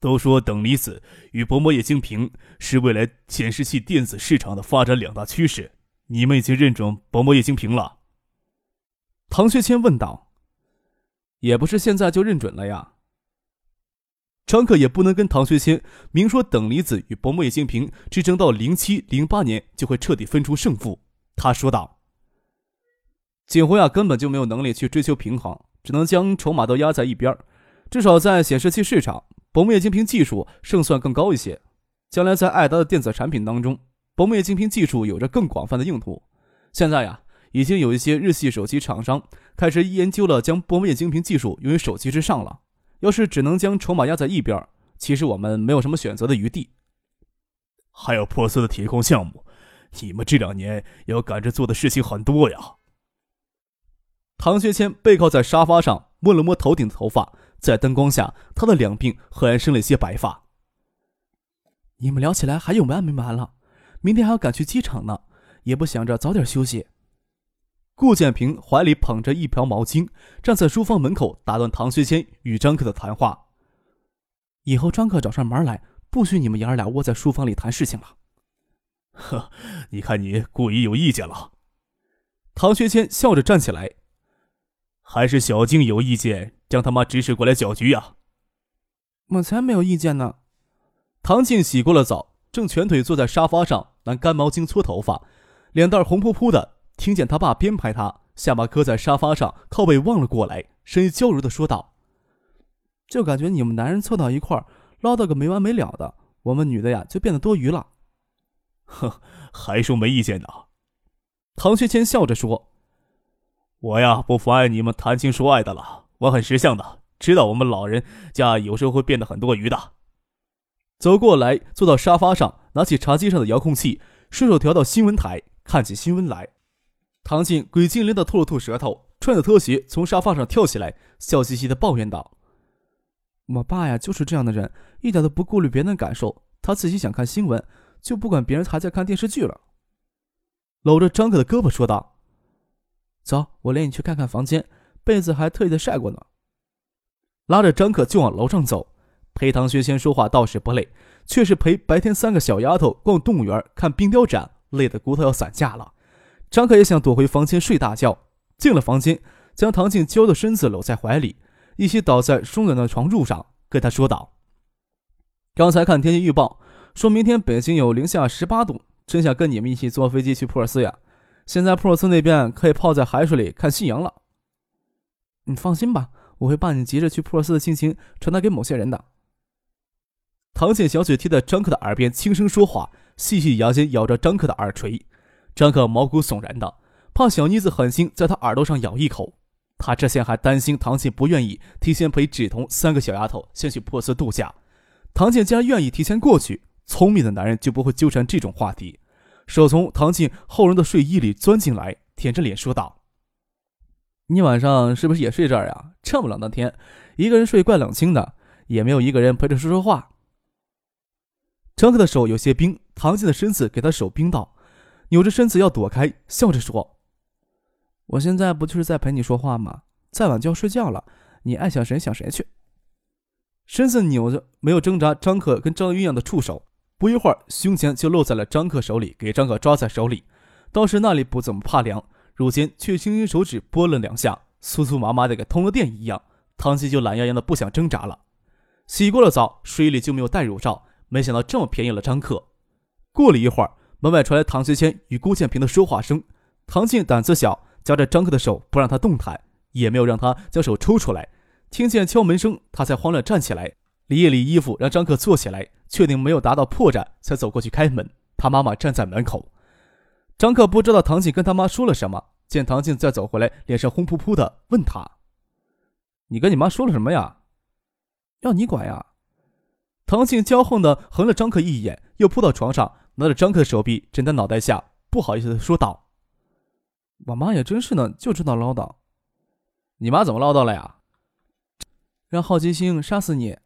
都说等离子与薄膜液晶屏是未来显示器电子市场的发展两大趋势，你们已经认准薄膜液晶屏了？唐学谦问道。也不是现在就认准了呀。张克也不能跟唐学谦明说等离子与薄膜液晶屏支撑到零七零八年就会彻底分出胜负。他说道：“锦湖呀，根本就没有能力去追求平衡，只能将筹码都压在一边至少在显示器市场。”薄膜液晶屏技术胜算更高一些，将来在爱达的电子产品当中，薄膜液晶屏技术有着更广泛的用途。现在呀，已经有一些日系手机厂商开始研究了将薄膜液晶屏技术用于手机之上了。要是只能将筹码压在一边，其实我们没有什么选择的余地。还有破碎的铁矿项目，你们这两年要赶着做的事情很多呀。唐学谦背靠在沙发上，摸了摸头顶的头发。在灯光下，他的两鬓赫然生了一些白发。你们聊起来还有完没完了？明天还要赶去机场呢，也不想着早点休息。顾建平怀里捧着一瓢毛巾，站在书房门口打断唐学谦与张克的谈话。以后张克找上门来，不许你们爷儿俩窝在书房里谈事情了。呵，你看你故意有意见了。唐学谦笑着站起来。还是小静有意见，将他妈指使过来搅局呀！我才没有意见呢。唐静洗过了澡，正蜷腿坐在沙发上拿干毛巾搓头发，脸蛋红扑扑的。听见他爸编排他，下巴搁在沙发上，靠背望了过来，声音娇柔的说道：“就感觉你们男人凑到一块儿，唠叨个没完没了的，我们女的呀就变得多余了。”哼，还说没意见呢。唐学谦笑着说。我呀，不妨碍你们谈情说爱的了。我很识相的，知道我们老人家有时候会变得很多余的。走过来，坐到沙发上，拿起茶几上的遥控器，顺手调到新闻台，看起新闻来。唐静鬼精灵的吐了吐舌头，穿着拖鞋从沙发上跳起来，笑嘻嘻的抱怨道：“我爸呀，就是这样的人，一点都不顾虑别人的感受，他自己想看新闻，就不管别人还在看电视剧了。”搂着张克的胳膊说道。走，我领你去看看房间，被子还特意的晒过呢。拉着张可就往楼上走，陪唐学谦说话倒是不累，却是陪白天三个小丫头逛动物园、看冰雕展，累得骨头要散架了。张可也想躲回房间睡大觉。进了房间，将唐静娇的身子搂在怀里，一起倒在松软的床褥上，跟他说道：“刚才看天气预报，说明天北京有零下十八度，真想跟你们一起坐飞机去普尔斯呀。”现在普尔斯那边可以泡在海水里看夕阳了。你放心吧，我会把你急着去普尔斯的心情传达给某些人的。唐姐小嘴贴在张克的耳边轻声说话，细细牙尖咬着张克的耳垂。张克毛骨悚然的，怕小妮子狠心在他耳朵上咬一口。他之前还担心唐姐不愿意提前陪芷彤三个小丫头先去珀尔斯度假。唐姐既然愿意提前过去，聪明的男人就不会纠缠这种话题。手从唐静厚绒的睡衣里钻进来，舔着脸说道：“你晚上是不是也睡这儿呀？这么冷的天，一个人睡怪冷清的，也没有一个人陪着说说话。”张克的手有些冰，唐静的身子给他手冰到，扭着身子要躲开，笑着说：“我现在不就是在陪你说话吗？再晚就要睡觉了，你爱想谁想谁去。”身子扭着，没有挣扎。张克跟张鸳鸯的触手。不一会儿，胸前就落在了张克手里，给张克抓在手里。倒是那里不怎么怕凉，如今却轻轻手指拨了两下，酥酥麻麻的，跟通了电一样。唐琪就懒洋洋的不想挣扎了。洗过了澡，水里就没有戴乳罩，没想到这么便宜了张克。过了一会儿，门外传来唐学谦与郭建平的说话声。唐静胆子小，夹着张克的手不让他动弹，也没有让他将手抽出来。听见敲门声，他才慌乱站起来，理一理衣服，让张克坐起来。确定没有达到破绽，才走过去开门。他妈妈站在门口。张克不知道唐静跟他妈说了什么，见唐静再走回来，脸上红扑扑的，问他：“你跟你妈说了什么呀？要你管呀？”唐静骄横的横了张克一眼，又扑到床上，拿着张克的手臂枕在脑袋下，不好意思的说道：“我妈也真是呢，就知道唠叨。你妈怎么唠叨了呀？让好奇心杀死你！”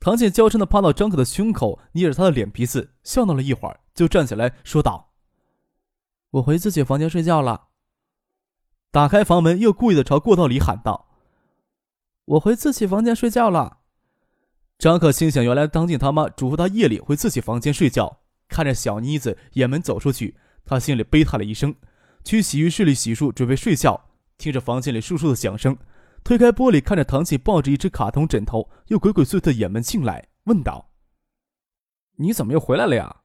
唐静娇嗔的趴到张克的胸口，捏着他的脸皮子，笑闹了一会儿，就站起来说道：“我回自己房间睡觉了。”打开房门，又故意的朝过道里喊道：“我回自己房间睡觉了。”张可心想，原来当静他妈嘱咐他夜里回自己房间睡觉。看着小妮子掩门走出去，他心里悲叹了一声，去洗浴室里洗漱，准备睡觉。听着房间里簌簌的响声，推开玻璃，看着唐静抱着一只卡通枕头，又鬼鬼祟祟的掩门进来，问道：“你怎么又回来了呀？”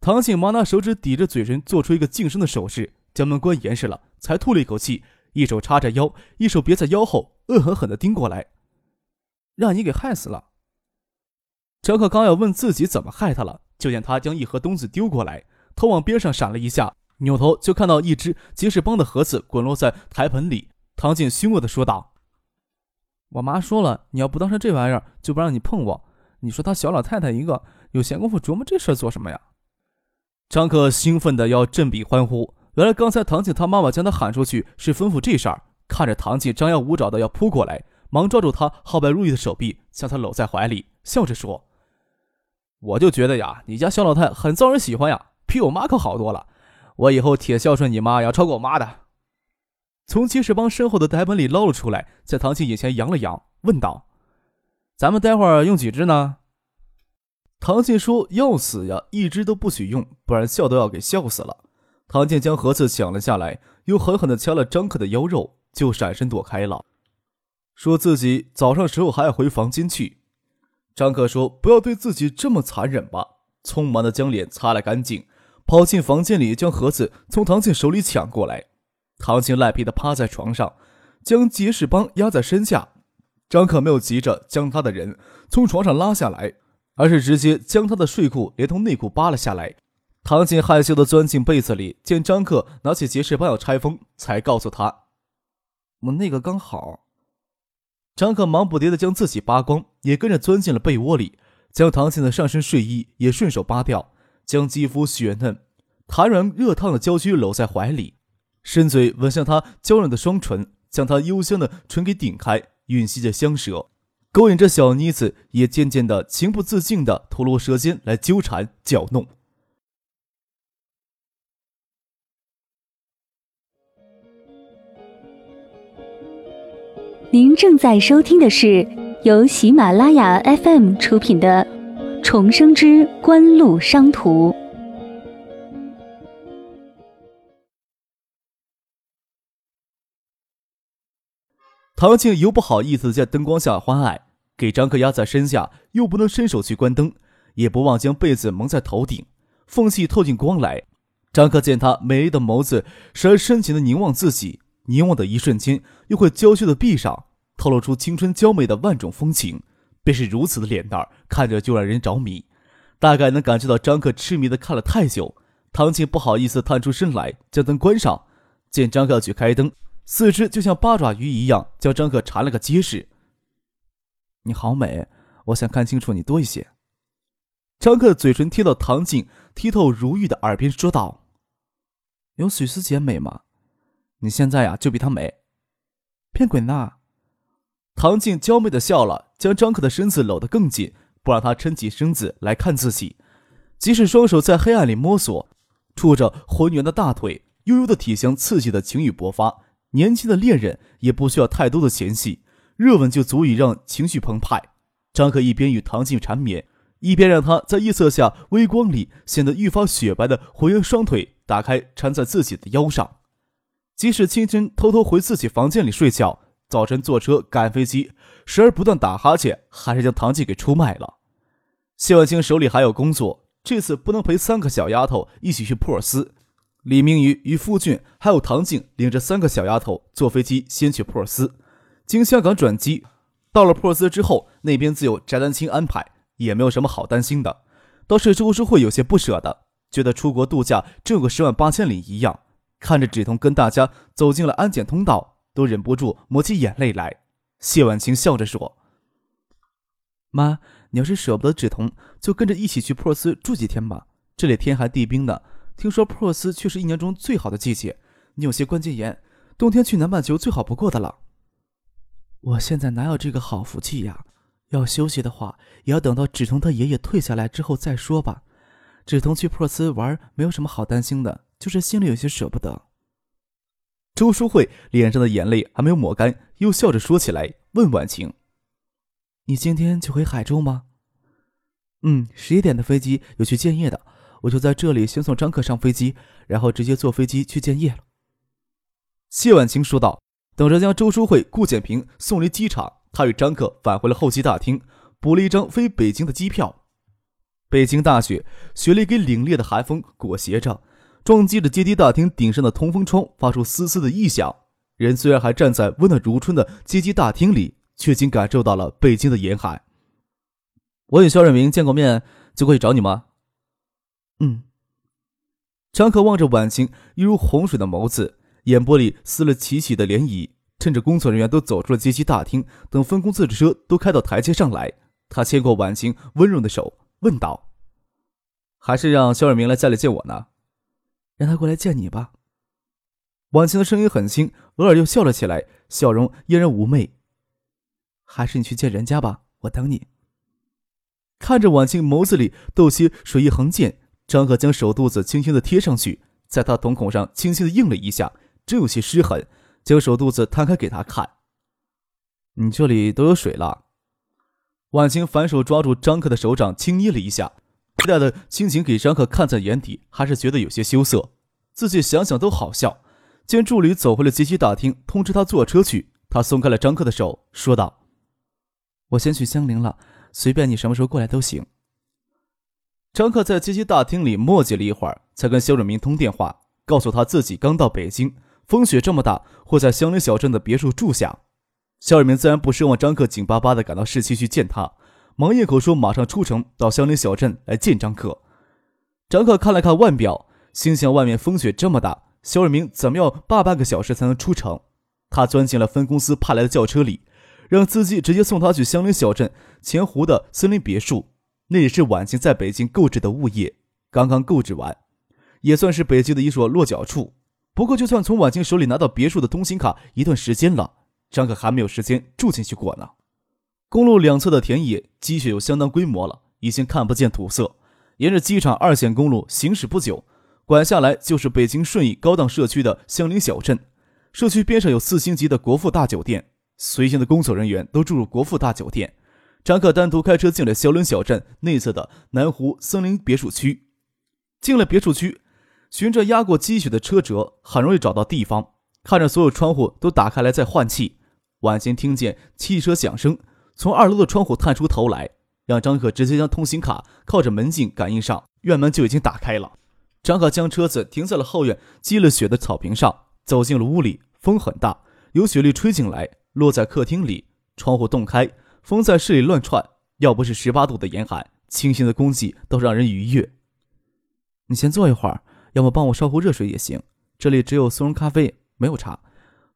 唐静忙拿手指抵着嘴唇，做出一个噤声的手势，将门关严实了，才吐了一口气，一手叉着腰，一手别在腰后，恶狠狠地盯过来。让你给害死了。张克刚要问自己怎么害他了，就见他将一盒东西丢过来，头往边上闪了一下，扭头就看到一只杰士邦的盒子滚落在台盆里。唐静凶恶的说道：“我妈说了，你要不当上这玩意儿，就不让你碰我。你说她小老太太一个，有闲工夫琢磨这事做什么呀？”张克兴奋的要振臂欢呼。原来刚才唐静他妈妈将他喊出去是吩咐这事儿。看着唐静张牙舞爪的要扑过来。忙抓住他皓白如玉的手臂，将他搂在怀里，笑着说：“我就觉得呀，你家小老太很招人喜欢呀，比我妈可好多了。我以后铁孝顺你妈，要超过我妈的。”从吉士邦身后的台本里捞了出来，在唐静眼前扬了扬，问道：“咱们待会儿用几只呢？”唐静说：“要死呀，一只都不许用，不然笑都要给笑死了。”唐静将盒子抢了下来，又狠狠地掐了张克的腰肉，就闪身躲开了。说自己早上时候还要回房间去，张可说：“不要对自己这么残忍吧。”匆忙的将脸擦了干净，跑进房间里，将盒子从唐静手里抢过来。唐静赖皮的趴在床上，将杰士邦压在身下。张可没有急着将他的人从床上拉下来，而是直接将他的睡裤连同内裤扒了下来。唐静害羞的钻进被子里，见张克拿起杰士邦要拆封，才告诉他：“我那个刚好。”张克忙不迭地将自己扒光，也跟着钻进了被窝里，将唐静的上身睡衣也顺手扒掉，将肌肤雪嫩、弹软、热烫的娇躯搂在怀里，伸嘴吻向她娇嫩的双唇，将她幽香的唇给顶开，吮吸着香舌，勾引着小妮子也渐渐的情不自禁的吐露舌尖来纠缠搅弄。您正在收听的是由喜马拉雅 FM 出品的《重生之官路商途》。唐静又不好意思在灯光下欢爱，给张克压在身下，又不能伸手去关灯，也不忘将被子蒙在头顶，缝隙透进光来。张克见他美丽的眸子时而深情的凝望自己。凝望的一瞬间，又会娇羞的闭上，透露出青春娇美的万种风情，便是如此的脸蛋看着就让人着迷。大概能感觉到张克痴迷的看了太久，唐静不好意思探出身来将灯关上，见张克要去开灯，四肢就像八爪鱼一样将张克缠了个结实。你好美，我想看清楚你多一些。张克嘴唇贴到唐静剔透如玉的耳边说道：“有许思姐美吗？”你现在呀，就比她美，骗鬼呢！唐静娇媚的笑了，将张克的身子搂得更紧，不让他撑起身子来看自己。即使双手在黑暗里摸索，触着浑圆的大腿，悠悠的体香刺激的情欲勃发。年轻的恋人也不需要太多的前戏，热吻就足以让情绪澎湃。张克一边与唐静缠绵，一边让她在夜色下微光里显得愈发雪白的浑圆双腿打开，缠在自己的腰上。即使清晨偷偷回自己房间里睡觉，早晨坐车赶飞机，时而不断打哈欠，还是将唐静给出卖了。谢婉清手里还有工作，这次不能陪三个小丫头一起去普尔斯。李明宇与傅俊还有唐静领着三个小丫头坐飞机先去珀尔斯，经香港转机。到了珀尔斯之后，那边自有翟丹青安排，也没有什么好担心的。倒是周淑慧有些不舍得，觉得出国度假挣个十万八千里一样。看着芷彤跟大家走进了安检通道，都忍不住抹起眼泪来。谢婉清笑着说：“妈，你要是舍不得梓潼，就跟着一起去珀斯住几天吧。这里天寒地冰的，听说珀斯却是一年中最好的季节。你有些关节炎，冬天去南半球最好不过的了。我现在哪有这个好福气呀？要休息的话，也要等到梓潼他爷爷退下来之后再说吧。梓潼去珀斯玩没有什么好担心的，就是心里有些舍不得。周淑慧脸上的眼泪还没有抹干，又笑着说起来，问婉晴：“你今天就回海州吗？”“嗯，十一点的飞机有去建业的，我就在这里先送张克上飞机，然后直接坐飞机去建业了。”谢婉清说道。等着将周淑慧、顾简平送离机场，他与张克返回了候机大厅，补了一张飞北京的机票。北京大雪，雪里给凛冽的寒风裹挟着，撞击着阶梯大厅顶上的通风窗，发出丝丝的异响。人虽然还站在温暖如春的阶梯大厅里，却竟感受到了北京的严寒。我与肖远明见过面，就过去找你吗？嗯。张克望着婉晴犹如洪水的眸子。眼波里撕了起起的涟漪。趁着工作人员都走出了接机大厅，等分公司的车都开到台阶上来，他牵过婉晴温柔的手，问道：“还是让肖尔明来家里见我呢？让他过来见你吧。”婉晴的声音很轻，偶尔又笑了起来，笑容嫣然妩媚。“还是你去见人家吧，我等你。”看着婉晴眸子里斗些水意横剑，张可将手肚子轻轻的贴上去，在他瞳孔上轻轻的印了一下。真有些失痕，将手肚子摊开给他看。你这里都有水了。婉晴反手抓住张克的手掌，轻捏了一下，期待的心情给张克看在眼底，还是觉得有些羞涩。自己想想都好笑。见助理走回了接机大厅，通知他坐车去。他松开了张克的手，说道：“我先去香菱了，随便你什么时候过来都行。”张克在接机大厅里磨叽了一会儿，才跟肖润明通电话，告诉他自己刚到北京。风雪这么大，会在香林小镇的别墅住下。肖尔明自然不奢望张克紧巴巴地赶到市区去见他，忙一口说马上出城到香林小镇来见张克。张克看了看腕表，心想外面风雪这么大，肖尔明怎么要大半个小时才能出城？他钻进了分公司派来的轿车里，让司机直接送他去香林小镇前湖的森林别墅。那也是晚晴在北京购置的物业，刚刚购置完，也算是北京的一所落脚处。不过，就算从婉清手里拿到别墅的通行卡一段时间了，张可还没有时间住进去过呢。公路两侧的田野积雪有相当规模了，已经看不见土色。沿着机场二线公路行驶不久，拐下来就是北京顺义高档社区的香菱小镇。社区边上有四星级的国富大酒店，随行的工作人员都住入国富大酒店。张可单独开车进了香菱小镇内侧的南湖森林别墅区，进了别墅区。循着压过积雪的车辙，很容易找到地方。看着所有窗户都打开来在换气，晚间听见汽车响声，从二楼的窗户探出头来，让张可直接将通行卡靠着门禁感应上，院门就已经打开了。张可将车子停在了后院积了雪的草坪上，走进了屋里。风很大，有雪粒吹进来，落在客厅里。窗户洞开，风在室里乱窜。要不是十八度的严寒，清新的空气都让人愉悦。你先坐一会儿。要么帮我烧壶热水也行，这里只有速溶咖啡，没有茶。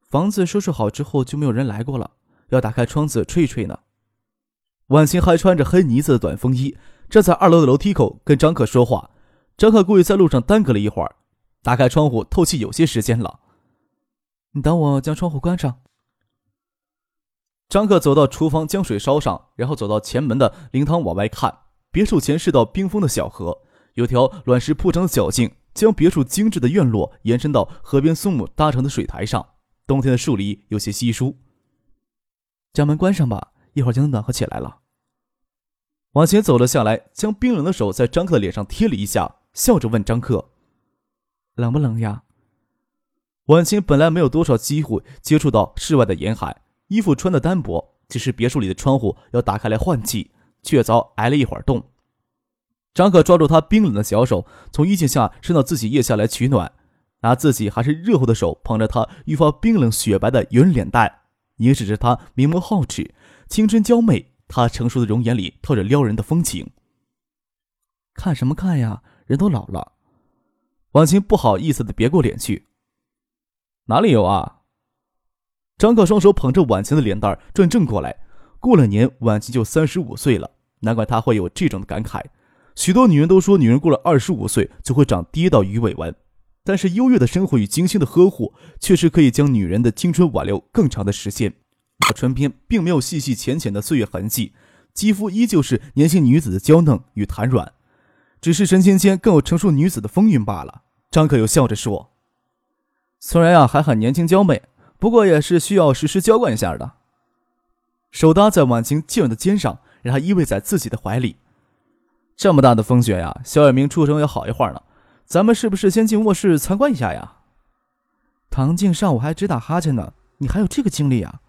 房子收拾好之后就没有人来过了，要打开窗子吹一吹呢。婉晴还穿着黑呢子的短风衣，站在二楼的楼梯口跟张克说话。张克故意在路上耽搁了一会儿，打开窗户透气有些时间了。你等我将窗户关上。张克走到厨房将水烧上，然后走到前门的灵堂往外看。别墅前是道冰封的小河，有条卵石铺成的小径。将别墅精致的院落延伸到河边松木搭成的水台上，冬天的树篱有些稀疏。将门关上吧，一会儿就能暖和起来了。往前走了下来，将冰冷的手在张克的脸上贴了一下，笑着问张克：“冷不冷呀？”婉晴本来没有多少机会接触到室外的严寒，衣服穿的单薄，只是别墅里的窗户要打开来换气，却遭挨了一会儿冻。张可抓住他冰冷的小手，从衣襟下伸到自己腋下来取暖，拿自己还是热乎的手捧着他愈发冰冷雪白的圆脸蛋，凝视着他明眸皓齿、青春娇媚。他成熟的容颜里透着撩人的风情。看什么看呀？人都老了。婉晴不好意思的别过脸去。哪里有啊？张克双手捧着婉晴的脸蛋转正过来。过了年，婉晴就三十五岁了。难怪他会有这种的感慨。许多女人都说，女人过了二十五岁就会长第一道鱼尾纹，但是优越的生活与精心的呵护，确实可以将女人的青春挽留更长的时间。唇边并没有细细浅浅的岁月痕迹，肌肤依旧是年轻女子的娇嫩与弹软，只是神情间更有成熟女子的风韵罢了。张可又笑着说：“虽然呀还很年轻娇媚，不过也是需要时时浇灌一下的。”手搭在婉晴娇软的肩上，让她依偎在自己的怀里。这么大的风雪呀，肖远明出生要好一会儿呢。咱们是不是先进卧室参观一下呀？唐静上午还直打哈欠呢，你还有这个精力啊？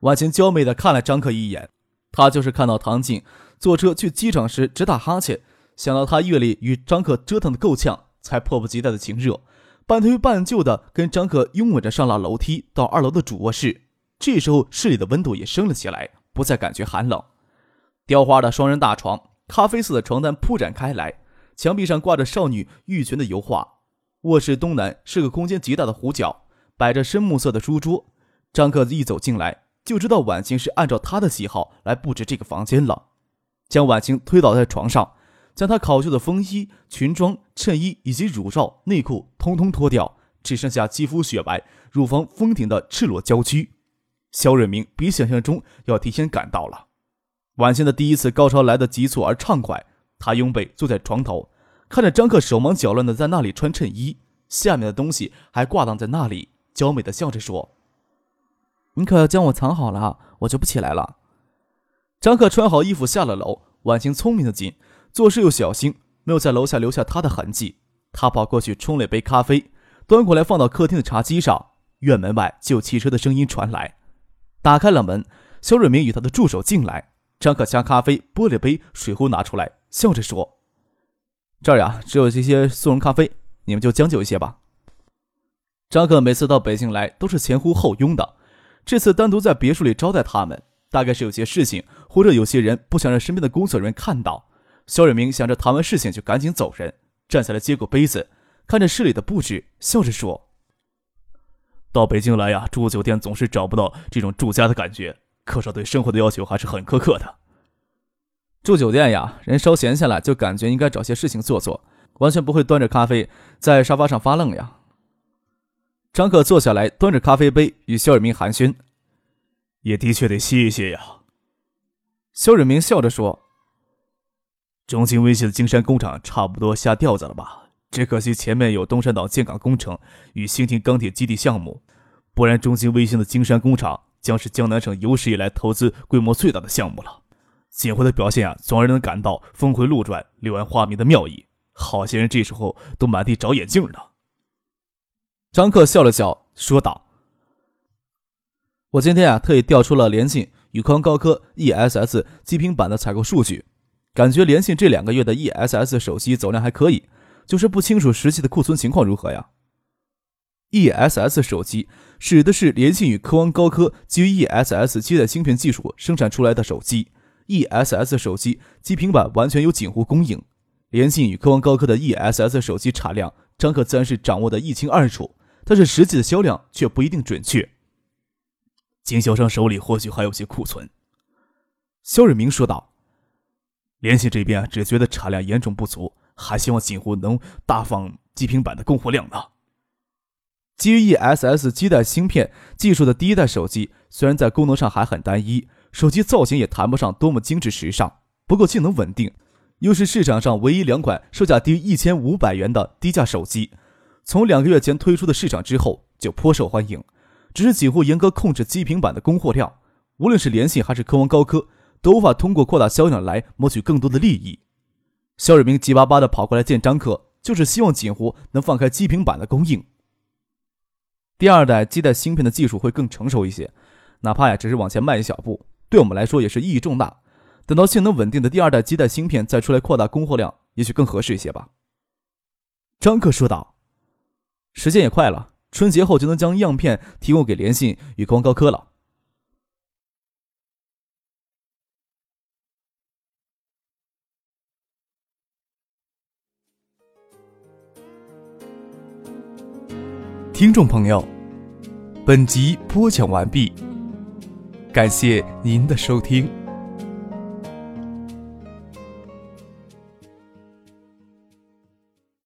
婉晴娇媚的看了张克一眼，她就是看到唐静坐车去机场时直打哈欠，想到他阅历与张克折腾的够呛，才迫不及待的情热，半推半就的跟张克拥吻着上了楼梯到二楼的主卧室。这时候室里的温度也升了起来，不再感觉寒冷。雕花的双人大床，咖啡色的床单铺展开来，墙壁上挂着少女玉裙的油画。卧室东南是个空间极大的弧角，摆着深木色的书桌。张克一走进来。就知道婉清是按照他的喜好来布置这个房间了，将婉清推倒在床上，将她考究的风衣、裙装、衬衣以及乳罩、内裤通通脱掉，只剩下肌肤雪白、乳房丰挺的赤裸娇躯。肖瑞明比想象中要提前赶到了，晚清的第一次高潮来得急促而畅快，他拥被坐在床头，看着张克手忙脚乱的在那里穿衬衣，下面的东西还挂荡在那里，娇美的笑着说。你可要将我藏好了，我就不起来了。张克穿好衣服下了楼，婉晴聪明的紧，做事又小心，没有在楼下留下他的痕迹。他跑过去冲了一杯咖啡，端过来放到客厅的茶几上。院门外就有汽车的声音传来，打开了门，肖瑞明与他的助手进来。张克将咖啡玻璃杯、水壶拿出来，笑着说：“这儿呀，只有这些速溶咖啡，你们就将就一些吧。”张克每次到北京来都是前呼后拥的。这次单独在别墅里招待他们，大概是有些事情，或者有些人不想让身边的工作人员看到。肖远明想着谈完事情就赶紧走人，站起来接过杯子，看着室里的布置，笑着说：“到北京来呀，住酒店总是找不到这种住家的感觉。客少对生活的要求还是很苛刻的。住酒店呀，人稍闲下来就感觉应该找些事情做做，完全不会端着咖啡在沙发上发愣呀。”张克坐下来，端着咖啡杯与肖尔明寒暄。也的确得歇一歇呀。肖尔明笑着说：“中兴微系的金山工厂差不多下调子了吧？只可惜前面有东山岛建港工程与兴亭钢铁基地项目，不然中兴微星的金山工厂将是江南省有史以来投资规模最大的项目了。锦辉的表现啊，总让人感到峰回路转、柳暗花明的妙意。好些人这时候都满地找眼镜呢。”张克笑了笑，说道：“我今天啊，特意调出了联信、宇康高科 ESS 极品版的采购数据，感觉联信这两个月的 ESS 手机走量还可以，就是不清楚实际的库存情况如何呀。”ESS 手机指的是联信与科王高科基于 ESS 基带芯片技术生产出来的手机，ESS 手机及平板完全由锦湖供应，联信与科王高科的 ESS 手机产量，张克自然是掌握的一清二楚。但是实际的销量却不一定准确。经销商手里或许还有些库存，肖瑞明说道。联系这边只觉得产量严重不足，还希望锦湖能大放极品版的供货量呢。基于 ESS 基带芯片技术的第一代手机，虽然在功能上还很单一，手机造型也谈不上多么精致时尚，不过性能稳定，又是市场上唯一两款售价低于一千五百元的低价手机。从两个月前推出的市场之后就颇受欢迎，只是几乎严格控制机平板的供货量，无论是联信还是科王高科，都无法通过扩大销量来谋取更多的利益。肖瑞明急巴巴的跑过来见张克，就是希望锦湖能放开基平板的供应。第二代基带芯片的技术会更成熟一些，哪怕呀只是往前迈一小步，对我们来说也是意义重大。等到性能稳定的第二代基带芯片再出来扩大供货量，也许更合适一些吧。张克说道。时间也快了，春节后就能将样片提供给联信与光高科了。听众朋友，本集播讲完毕，感谢您的收听。